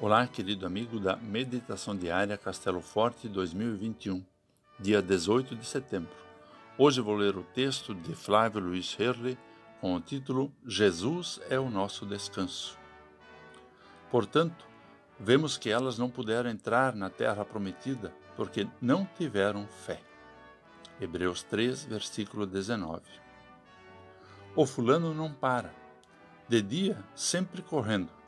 Olá, querido amigo da Meditação Diária Castelo Forte 2021, dia 18 de setembro. Hoje vou ler o texto de Flávio Luiz Herle com o título Jesus é o nosso descanso. Portanto, vemos que elas não puderam entrar na terra prometida porque não tiveram fé. Hebreus 3, versículo 19. O fulano não para, de dia sempre correndo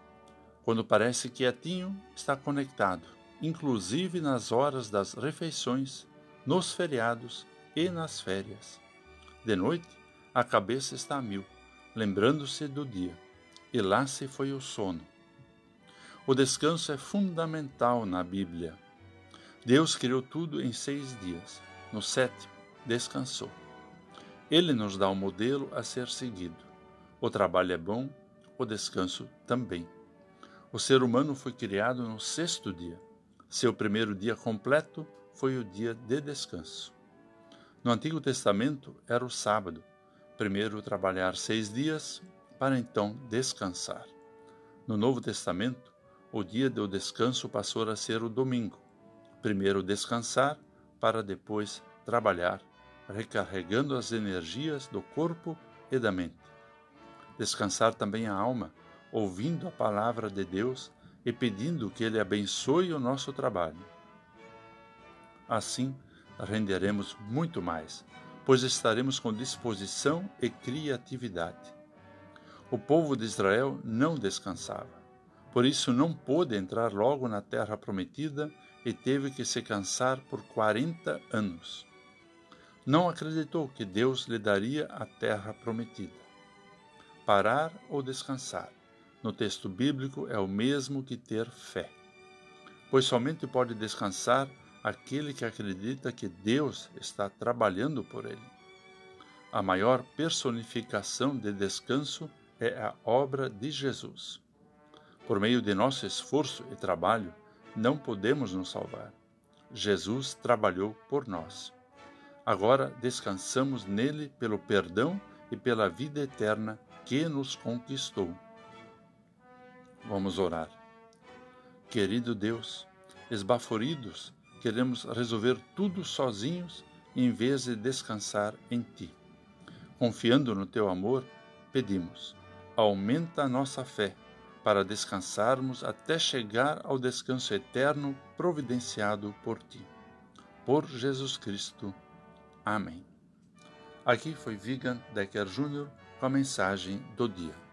quando parece quietinho, está conectado, inclusive nas horas das refeições, nos feriados e nas férias. De noite, a cabeça está a mil, lembrando-se do dia, e lá se foi o sono. O descanso é fundamental na Bíblia. Deus criou tudo em seis dias. No sétimo, descansou. Ele nos dá um modelo a ser seguido. O trabalho é bom, o descanso também. O ser humano foi criado no sexto dia. Seu primeiro dia completo foi o dia de descanso. No Antigo Testamento era o sábado, primeiro trabalhar seis dias, para então descansar. No Novo Testamento, o dia do descanso passou a ser o domingo. Primeiro descansar, para depois trabalhar, recarregando as energias do corpo e da mente. Descansar também a alma ouvindo a palavra de Deus e pedindo que Ele abençoe o nosso trabalho. Assim, renderemos muito mais, pois estaremos com disposição e criatividade. O povo de Israel não descansava, por isso não pôde entrar logo na terra prometida e teve que se cansar por quarenta anos. Não acreditou que Deus lhe daria a terra prometida. Parar ou descansar no texto bíblico é o mesmo que ter fé, pois somente pode descansar aquele que acredita que Deus está trabalhando por ele. A maior personificação de descanso é a obra de Jesus. Por meio de nosso esforço e trabalho, não podemos nos salvar. Jesus trabalhou por nós. Agora descansamos nele pelo perdão e pela vida eterna que nos conquistou. Vamos orar. Querido Deus, esbaforidos, queremos resolver tudo sozinhos em vez de descansar em Ti. Confiando no Teu amor, pedimos: aumenta a nossa fé para descansarmos até chegar ao descanso eterno providenciado por Ti. Por Jesus Cristo. Amém. Aqui foi Vigan Decker Jr. com a mensagem do dia.